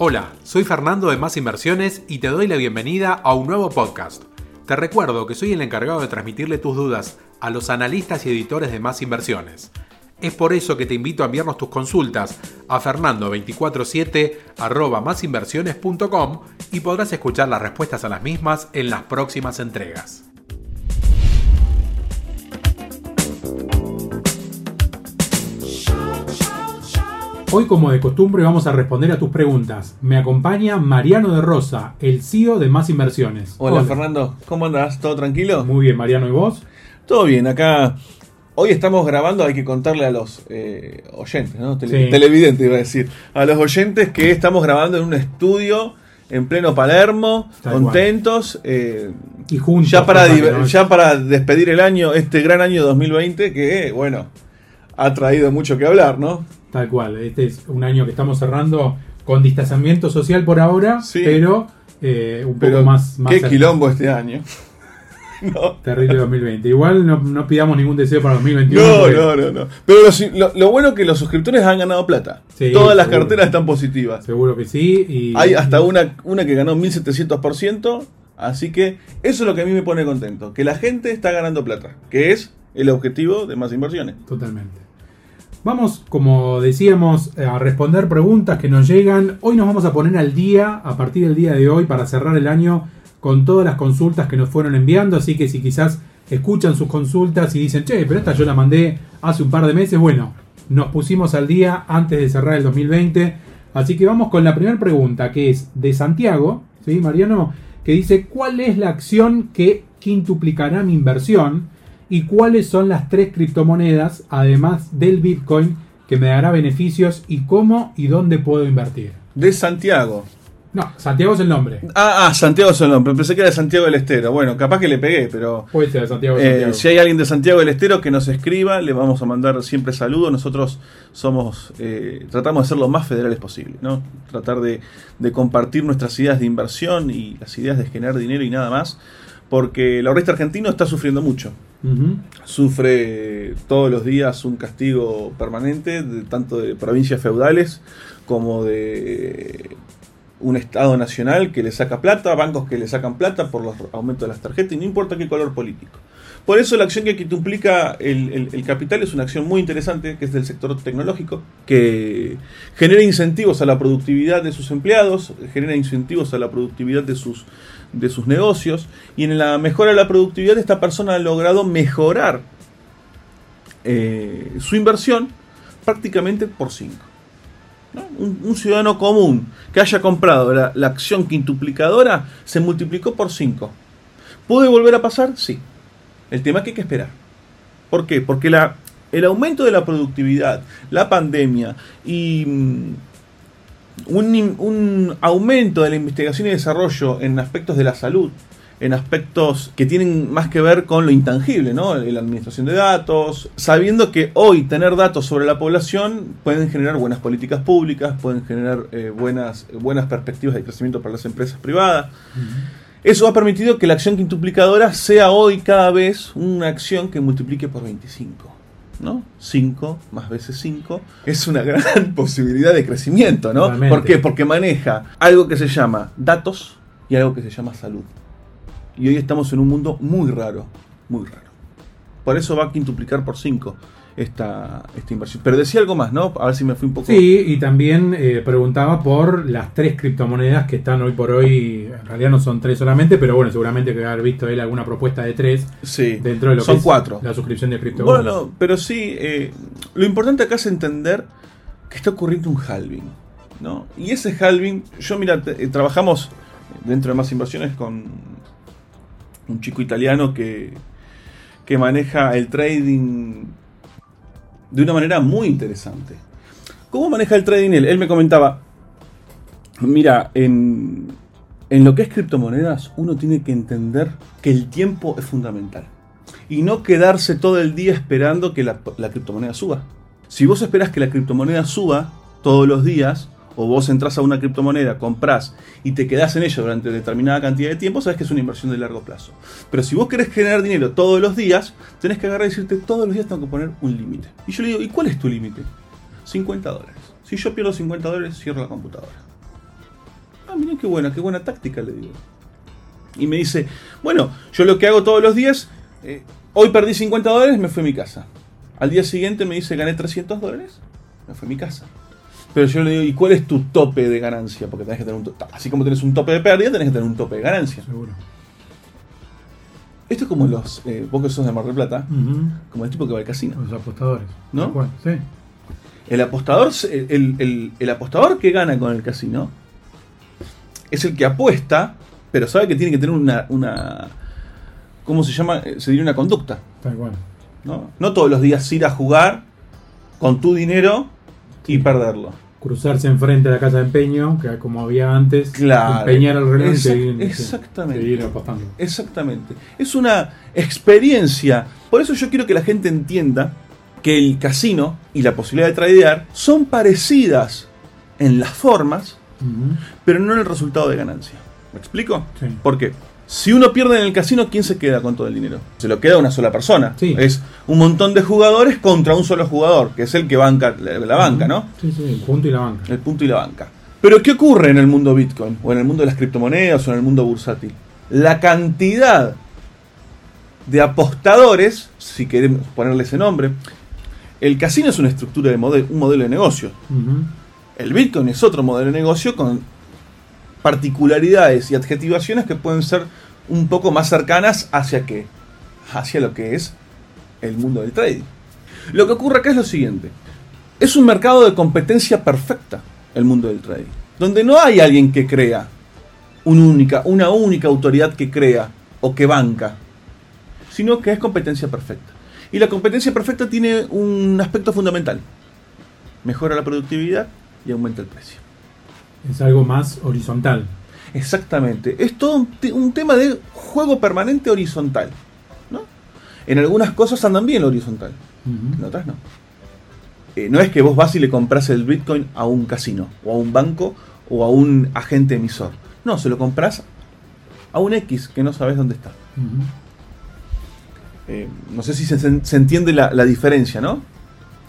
Hola, soy Fernando de Más Inversiones y te doy la bienvenida a un nuevo podcast. Te recuerdo que soy el encargado de transmitirle tus dudas a los analistas y editores de Más Inversiones. Es por eso que te invito a enviarnos tus consultas a fernando247 y podrás escuchar las respuestas a las mismas en las próximas entregas. Hoy, como de costumbre, vamos a responder a tus preguntas. Me acompaña Mariano de Rosa, el CEO de Más Inversiones. Hola, Fernando, ¿cómo andas? ¿Todo tranquilo? Muy bien, Mariano, ¿y vos? Todo bien, acá. Hoy estamos grabando, hay que contarle a los eh, oyentes, ¿no? Televidentes, iba a decir. A los oyentes que estamos grabando en un estudio en pleno Palermo, contentos. Eh, y juntos. Ya para, ya para despedir el año, este gran año 2020, que, bueno, ha traído mucho que hablar, ¿no? Tal cual, este es un año que estamos cerrando con distanciamiento social por ahora, pero eh, un poco más, más... Qué quilombo este año. no. Terrible 2020. Igual no, pidamos ningún deseo para 2021. No, no, no, no. Pero lo, bueno es que los suscriptores han ganado plata. Todas las carteras están positivas. Seguro que sí. Hay hasta una, una que ganó 1700%. Así que eso es lo que a mí me pone contento. Que la gente está ganando plata. Que es el objetivo de más inversiones. Totalmente. Vamos, como decíamos, a responder preguntas que nos llegan. Hoy nos vamos a poner al día, a partir del día de hoy, para cerrar el año, con todas las consultas que nos fueron enviando. Así que si quizás escuchan sus consultas y dicen, che, pero esta yo la mandé hace un par de meses, bueno, nos pusimos al día antes de cerrar el 2020. Así que vamos con la primera pregunta, que es de Santiago, ¿sí, Mariano? Que dice, ¿cuál es la acción que quintuplicará mi inversión? Y cuáles son las tres criptomonedas, además del Bitcoin, que me dará beneficios y cómo y dónde puedo invertir. De Santiago. No, Santiago es el nombre. Ah, ah, Santiago es el nombre. Pensé que era de Santiago del Estero. Bueno, capaz que le pegué, pero. Puede ser de Santiago, eh, Si hay alguien de Santiago del Estero que nos escriba, le vamos a mandar siempre saludos. Nosotros somos. Eh, tratamos de ser lo más federales posible, ¿no? Tratar de, de compartir nuestras ideas de inversión y las ideas de generar dinero y nada más porque el ahorrista argentino está sufriendo mucho. Sufre todos los días un castigo permanente, tanto de provincias feudales como de un Estado nacional que le saca plata, bancos que le sacan plata por los aumentos de las tarjetas, y no importa qué color político. Por eso la acción que quintuplica el, el, capital es una acción muy interesante, que es del sector tecnológico, que genera incentivos a la productividad de sus empleados, genera incentivos a la productividad de sus, de sus negocios, y en la mejora de la productividad esta persona ha logrado mejorar eh, su inversión prácticamente por 5. Un, ciudadano común que haya comprado la, acción quintuplicadora se multiplicó por 5. ¿Puede volver a pasar? Sí. El tema es que hay que esperar. ¿Por qué? Porque la, el aumento de la productividad, la pandemia y mm, un, un, aumento de la investigación y desarrollo en aspectos de la salud, en aspectos que tienen más que ver con lo intangible, ¿no? La administración de datos, sabiendo que hoy tener datos sobre la población pueden generar buenas políticas públicas, pueden generar eh, buenas, buenas perspectivas de crecimiento para las empresas privadas. Eso ha permitido que la acción quintuplicadora sea hoy cada vez una acción que multiplique por 25. ¿No? 5 más veces 5 es una gran posibilidad de crecimiento, ¿no? ¿Por qué? Porque maneja algo que se llama datos y algo que se llama salud. Y hoy estamos en un mundo muy raro, muy raro. Por eso va a quintuplicar por 5 esta, esta inversión. Pero decía algo más, ¿no? A ver si me fui un poco. Sí, y también eh, preguntaba por las tres criptomonedas que están hoy por hoy. En realidad no son tres solamente, pero bueno, seguramente que haber visto él alguna propuesta de tres. Sí, dentro de lo son que cuatro. la suscripción de criptomonedas. Bueno, pero sí, eh, lo importante acá es entender que está ocurriendo un halving. ¿no? Y ese halving, yo mira, eh, trabajamos dentro de más inversiones con un chico italiano que, que maneja el trading de una manera muy interesante. ¿Cómo maneja el trading él? Él me comentaba, mira, en, en lo que es criptomonedas uno tiene que entender que el tiempo es fundamental. Y no quedarse todo el día esperando que la, la criptomoneda suba. Si vos esperás que la criptomoneda suba todos los días, o vos entras a una criptomoneda, compras y te quedás en ella durante determinada cantidad de tiempo, sabes que es una inversión de largo plazo. Pero si vos querés generar dinero todos los días, tenés que agarrar y decirte todos los días tengo que poner un límite. Y yo le digo, ¿y cuál es tu límite? 50 dólares. Si yo pierdo 50 dólares, cierro la computadora. qué buena, qué buena táctica, le digo. Y me dice, bueno, yo lo que hago todos los días, eh, hoy perdí 50 dólares, me fui a mi casa. Al día siguiente me dice, gané 300 dólares, me fui a mi casa. Pero yo le digo, ¿y cuál es tu tope de ganancia? Porque tenés que tener un tope. Así como tenés un tope de pérdida, tenés que tener un tope de ganancia. Seguro. Esto es como los. Eh, vos que sos de Mar del Plata, como el tipo que va al casino. Los apostadores. ¿No? Cual, Sí. El apostador, el, el- el apostador que gana con el casino es el que apuesta, pero sabe que tiene que tener una. una ¿Cómo se llama? Eh, Se diría una conducta. Tal cual. ¿no? no todos los días ir a jugar con tu dinero y perderlo. Cruzarse enfrente de la casa de empeño, que como había antes, Claro. empeñar el reloj y Exact- seguir, exactamente. seguir apostando. Exactamente. Es una experiencia. Por eso yo quiero que la gente entienda que el casino y la posibilidad de tradear son parecidas en las formas, pero no en el resultado de ganancia. ¿Me explico? Sí. Porque si uno pierde en el casino, ¿quién se queda con todo el dinero? Se lo queda una sola persona. Sí. Es un montón de jugadores contra un solo jugador, que es el que banca la, la banca, ¿no? Sí, sí, el punto y la banca. El punto y la banca. Pero ¿qué ocurre en el mundo Bitcoin? O en el mundo de las criptomonedas o en el mundo bursátil. La cantidad de apostadores, si queremos ponerle ese nombre, el casino es una estructura de modelo, un modelo de negocio. El Bitcoin es otro modelo de negocio con particularidades y adjetivaciones que pueden ser un poco más cercanas hacia qué? Hacia lo que es el mundo del trading. Lo que ocurre acá es lo siguiente. Es un mercado de competencia perfecta el mundo del trading. Donde no hay alguien que crea una única, una única autoridad que crea o que banca. Sino que es competencia perfecta. Y la competencia perfecta tiene un aspecto fundamental. Mejora la productividad y aumenta el precio. Es algo más horizontal. Exactamente. Es todo un, te- un tema de juego permanente horizontal. ¿no? En algunas cosas andan bien horizontal, en otras no. Eh, no es que vos vas y le compras el Bitcoin a un casino, o a un banco, o a un agente emisor. No, se lo compras a un X que no sabes dónde está. Eh, no sé si se entiende la, la diferencia, ¿no?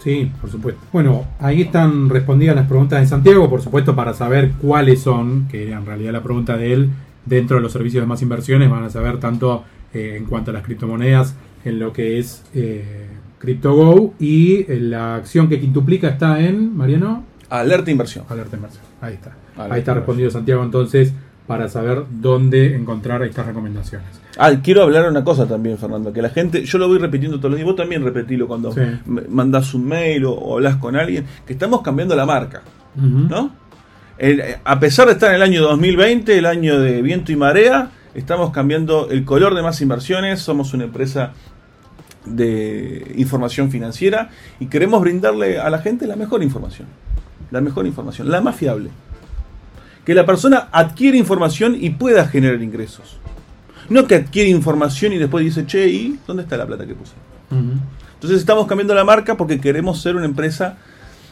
Sí, por supuesto. Bueno, ahí están respondidas las preguntas de Santiago, por supuesto, para saber cuáles son, que era en realidad la pregunta de él, dentro de los servicios de más inversiones, van a saber tanto eh, en cuanto a las criptomonedas, en lo que es eh, CryptoGo y eh, la acción que quintuplica está en, Mariano, Alerta inversión. Alerta Inversión. Ahí está. Alerta Ahí está respondido Santiago entonces para saber dónde encontrar estas recomendaciones. Ah, quiero hablar una cosa también, Fernando, que la gente, yo lo voy repitiendo todos los días, vos también repetilo cuando Sí. mandás un mail o, o hablas con alguien, que estamos cambiando la marca. ¿no? El- a pesar de estar en el año 2020, el año de viento y marea, estamos cambiando el color de más inversiones, somos una empresa de información financiera y queremos brindarle a la gente la mejor información, la mejor información, la más fiable. Que la persona adquiere información y pueda generar ingresos. No que adquiere información y después dice, che, ¿y dónde está la plata que puse? Entonces estamos cambiando la marca porque queremos ser una empresa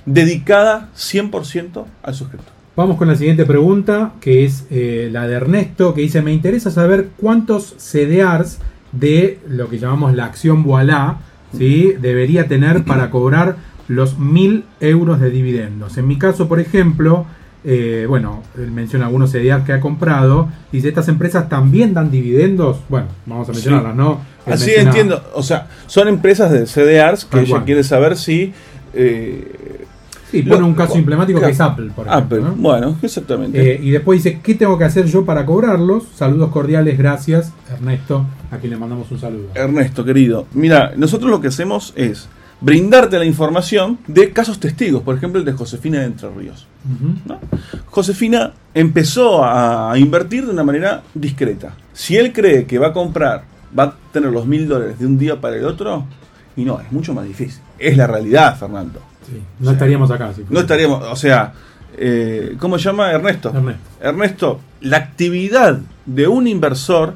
dedicada 100% al suscriptor. Vamos con la siguiente pregunta, que es eh, la de Ernesto, que dice, me interesa saber cuántos CDRs de lo que llamamos la acción Voilá ¿sí? debería tener para cobrar los 1000 euros de dividendos. En mi caso, por ejemplo, eh, bueno, él menciona algunos CDRs que ha comprado, dice, ¿estas empresas también dan dividendos? Bueno, vamos a mencionarlas, ¿no? Él Así menciona- entiendo. O sea, son empresas de CDRs que Tal ella cual. quiere saber si... eh, Sí, pone lo- un caso emblemático que es Apple, por ejemplo. Apple, ¿no? bueno, exactamente. Eh, y después dice, ¿qué tengo que hacer yo para cobrarlos? Saludos cordiales, gracias, Ernesto, a quien le mandamos un saludo. Ernesto, querido, mira, nosotros lo que hacemos es brindarte la información de casos testigos, por ejemplo el de Josefina de Entre Ríos. Josefina empezó a invertir de una manera discreta. Si él cree que va a comprar, va a tener los mil dólares de un día para el otro, y no, es mucho más difícil. Es la realidad, Fernando. Sí, no estaríamos acá. si No estaríamos, o sea, eh, ¿cómo se llama Ernesto? Ernesto. Ernesto, la actividad de un inversor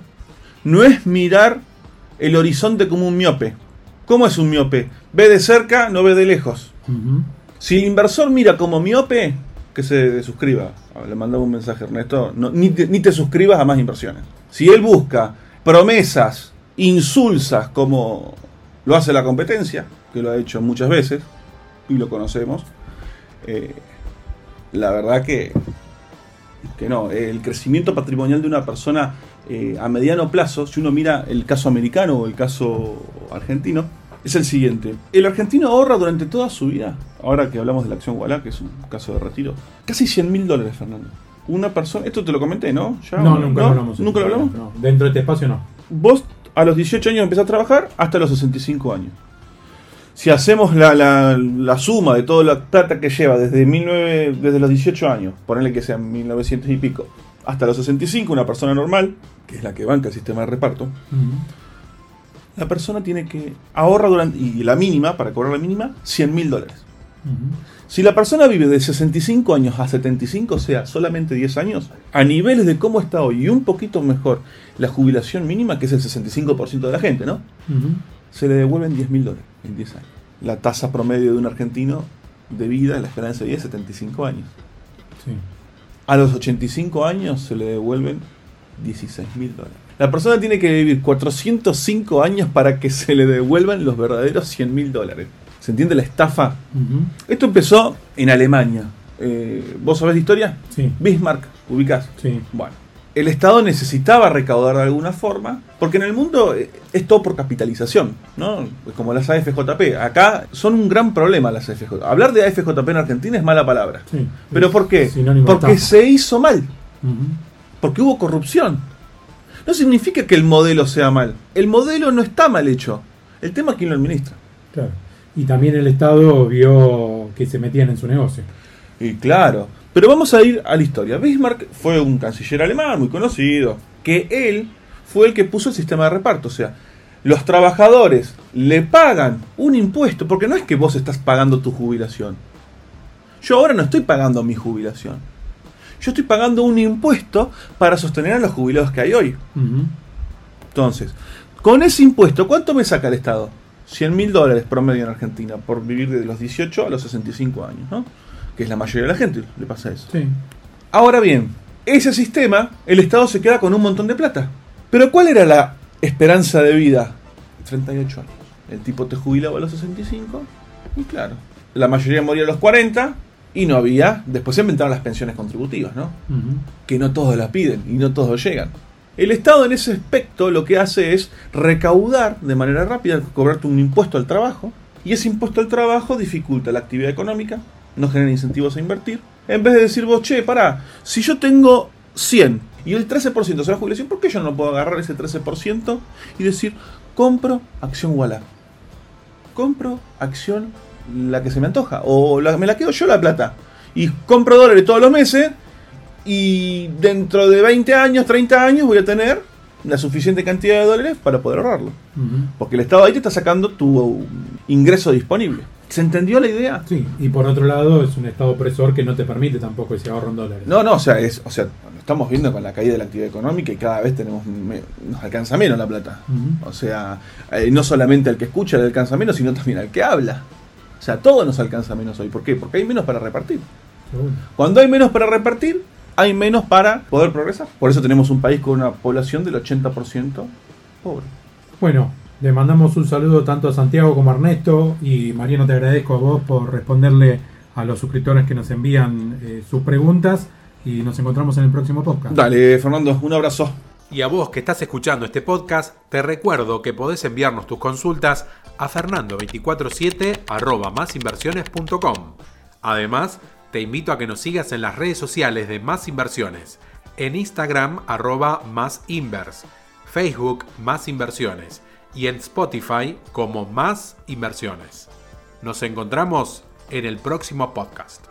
no es mirar el horizonte como un miope. ¿Cómo es un miope? Ve de cerca, no ve de lejos. Si el inversor mira como miope, que se suscriba. Ah, Le mandaba un mensaje a Ernesto. no, ni, te, ni te suscribas a más inversiones. Si él busca promesas insulsas como lo hace la competencia, que lo ha hecho muchas veces, y lo conocemos, eh, la verdad que que no, el crecimiento patrimonial de una persona eh, a mediano plazo, si uno mira el caso americano o el caso argentino, es el siguiente. El argentino ahorra durante toda su vida, ahora que hablamos de la acción Walla, que es un caso de retiro, casi 100 mil dólares, Fernando. Una persona, esto te lo comenté, ¿no? ¿Ya? No, nunca lo hablamos. ¿Nunca lo hablamos? dentro de este espacio no. Vos a los 18 años empezás a trabajar hasta los 65 años. Si hacemos la, la, suma de toda la plata que lleva desde, 19, desde los 18 años, ponerle que sean 1900 y pico, hasta los 65, una persona normal, que es la que banca el sistema de reparto, la persona tiene que ahorra durante, y la mínima, para cobrar la mínima, 100 mil dólares. Si la persona vive de 65 años a 75, o sea, solamente 10 años, a niveles de cómo está hoy y un poquito mejor la jubilación mínima, que es el 65% de la gente, ¿no? Se le devuelven 10 mil dólares en 10 años. La tasa promedio de un argentino de vida, la esperanza de vida es 75 años. A los 85 años se le devuelven 16 mil dólares. La persona tiene que vivir 405 años para que se le devuelvan los verdaderos 100 mil dólares. ¿Se entiende la estafa? Esto empezó en Alemania. Eh, ¿Vos sabés de historia? Sí. Bismarck, ubicás. Sí. Bueno, el Estado necesitaba recaudar de alguna forma, porque en el mundo eh, es todo por capitalización, ¿no? Como las AFJP. Acá son un gran problema las AFJP. Hablar de AFJP en Argentina es mala palabra. Sí, ¿Pero por qué? Porque se hizo mal. Porque hubo corrupción. No significa que el modelo sea mal. El modelo no está mal hecho. El tema es quién lo administra. Claro. Y también el Estado vio que se metían en su negocio. Y claro. Pero vamos a ir a la historia. Bismarck fue un canciller alemán muy conocido, que él fue el que puso el sistema de reparto. O sea, los trabajadores le pagan un impuesto, porque no es que vos estás pagando tu jubilación. Yo ahora no estoy pagando mi jubilación. Yo estoy pagando un impuesto para sostener a los jubilados que hay hoy. Entonces, con ese impuesto, ¿cuánto me saca el Estado? 100 mil dólares promedio en Argentina por vivir desde los 18 a los 65 años, ¿no? Que es la mayoría de la gente, le pasa eso. Sí. Ahora bien, ese sistema, el Estado se queda con un montón de plata. Pero ¿cuál era la esperanza de vida? 38 años. El tipo te jubilaba a los 65 y claro, la mayoría moría a los 40 y no había, después se inventaron las pensiones contributivas, ¿no? Que no todos las piden y no todos llegan. El Estado en ese aspecto lo que hace es recaudar de manera rápida, cobrarte un impuesto al trabajo, y ese impuesto al trabajo dificulta la actividad económica, no genera incentivos a invertir. En vez de decir vos, che, pará, si yo tengo 100 y el 13% será jubilación, ¿por qué yo no puedo agarrar ese 13% y decir, compro acción Walla? Compro acción la que se me antoja, o me la quedo yo la plata, y compro dólares todos los meses y dentro de 20 años, 30 años voy a tener la suficiente cantidad de dólares para poder ahorrarlo. Porque el Estado ahí te está sacando tu ingreso disponible. ¿Se entendió la idea? Sí, y por otro lado es un Estado opresor que no te permite tampoco ese ahorro en dólares. No, no, o sea, es, o sea, estamos viendo con la caída de la actividad económica y cada vez tenemos nos alcanza menos la plata. O sea, eh, no solamente al que escucha le alcanza menos, sino también al que habla. O sea, todo nos alcanza menos hoy. ¿Por qué? Porque hay menos para repartir. Cuando hay menos para repartir, hay menos para poder progresar. Por eso tenemos un país con una población del 80% pobre. Bueno, le mandamos un saludo tanto a Santiago como a Ernesto y Mariano te agradezco a vos por responderle a los suscriptores que nos envían eh, sus preguntas y nos encontramos en el próximo podcast. Dale, Fernando, un abrazo. Y a vos que estás escuchando este podcast, te recuerdo que podés enviarnos tus consultas a fernando247 Además, te invito a que nos sigas en las redes sociales de Más Inversiones, en Instagram arroba Más Invers, Facebook Más Inversiones y en Spotify como Más Inversiones. Nos encontramos en el próximo podcast.